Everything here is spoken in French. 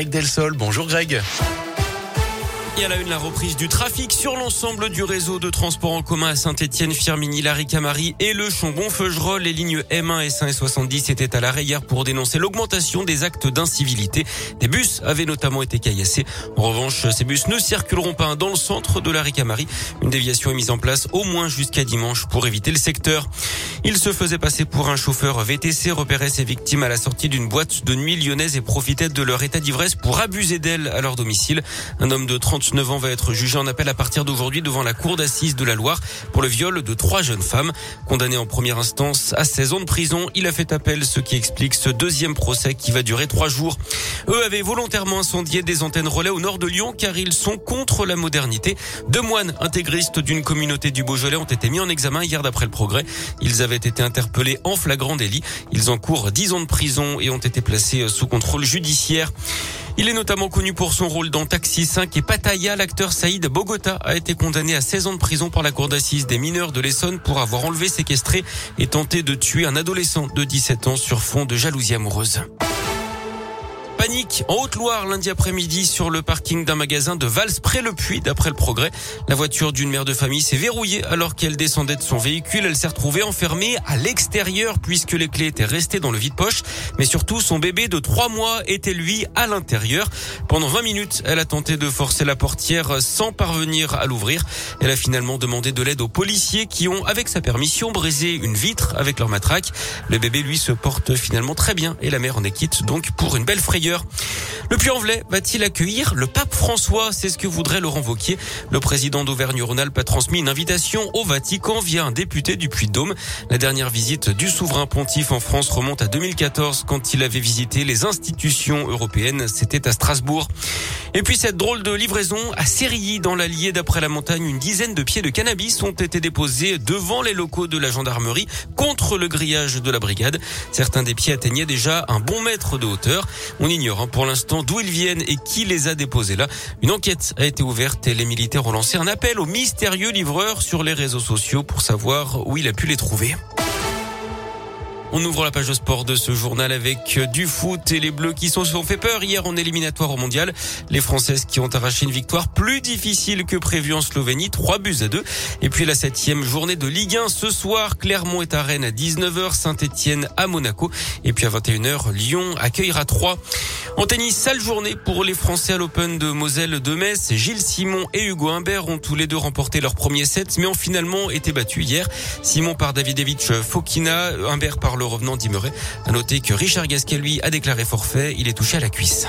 Greg Delsol, bonjour Greg. Et à la une, la reprise du trafic sur l'ensemble du réseau de transport en commun à Saint-Etienne, Firmini, Laricamari et le Chambon-Feugerolles. Les lignes M1, S1 et 70 étaient à l'arrêt hier pour dénoncer l'augmentation des actes d'incivilité. Des bus avaient notamment été caillassés. En revanche, ces bus ne circuleront pas dans le centre de Laricamari. Une déviation est mise en place au moins jusqu'à dimanche pour éviter le secteur. Il se faisait passer pour un chauffeur VTC, repérait ses victimes à la sortie d'une boîte de nuit lyonnaise et profitait de leur état d'ivresse pour abuser d'elles à leur domicile. Un homme de 30 9 ans va être jugé en appel à partir d'aujourd'hui devant la cour d'assises de la Loire pour le viol de trois jeunes femmes. Condamné en première instance à 16 ans de prison, il a fait appel, ce qui explique ce deuxième procès qui va durer trois jours. Eux avaient volontairement incendié des antennes relais au nord de Lyon car ils sont contre la modernité. Deux moines intégristes d'une communauté du Beaujolais ont été mis en examen hier d'après le progrès. Ils avaient été interpellés en flagrant délit. Ils encourent 10 ans de prison et ont été placés sous contrôle judiciaire. Il est notamment connu pour son rôle dans Taxi 5 et Pattaya. L'acteur Saïd Bogota a été condamné à 16 ans de prison par la cour d'assises des mineurs de l'Essonne pour avoir enlevé, séquestré et tenté de tuer un adolescent de 17 ans sur fond de jalousie amoureuse. Panique en Haute-Loire lundi après-midi sur le parking d'un magasin de Vals près le Puy d'après le progrès. La voiture d'une mère de famille s'est verrouillée alors qu'elle descendait de son véhicule. Elle s'est retrouvée enfermée à l'extérieur puisque les clés étaient restées dans le vide-poche. Mais surtout, son bébé de trois mois était lui à l'intérieur. Pendant 20 minutes, elle a tenté de forcer la portière sans parvenir à l'ouvrir. Elle a finalement demandé de l'aide aux policiers qui ont, avec sa permission, brisé une vitre avec leur matraque. Le bébé, lui, se porte finalement très bien et la mère en est quitte donc pour une belle frayeur. heures. Le Puy-en-Velay va-t-il accueillir le pape François? C'est ce que voudrait Laurent Wauquiez. Le président d'Auvergne-Rhône-Alpes a transmis une invitation au Vatican via un député du Puy-de-Dôme. La dernière visite du souverain pontife en France remonte à 2014 quand il avait visité les institutions européennes. C'était à Strasbourg. Et puis cette drôle de livraison à Sérilly dans l'Allier d'après la montagne, une dizaine de pieds de cannabis ont été déposés devant les locaux de la gendarmerie contre le grillage de la brigade. Certains des pieds atteignaient déjà un bon mètre de hauteur. On ignore hein, pour l'instant d'où ils viennent et qui les a déposés là. Une enquête a été ouverte et les militaires ont lancé un appel au mystérieux livreur sur les réseaux sociaux pour savoir où il a pu les trouver. On ouvre la page sport de ce journal avec du foot et les Bleus qui sont, sont fait peur hier en éliminatoire au mondial. Les Françaises qui ont arraché une victoire plus difficile que prévu en Slovénie, 3 buts à 2. Et puis la septième journée de Ligue 1 ce soir, Clermont est à Rennes à 19h, Saint-Etienne à Monaco. Et puis à 21h, Lyon accueillera 3. En tennis, sale journée pour les Français à l'Open de Moselle de Metz. Gilles Simon et Hugo Humbert ont tous les deux remporté leur premier set, mais ont finalement été battus hier. Simon par Davidevich Fokina, Humbert par le revenant d'Imeray. À noter que Richard Gasquet, lui, a déclaré forfait. Il est touché à la cuisse.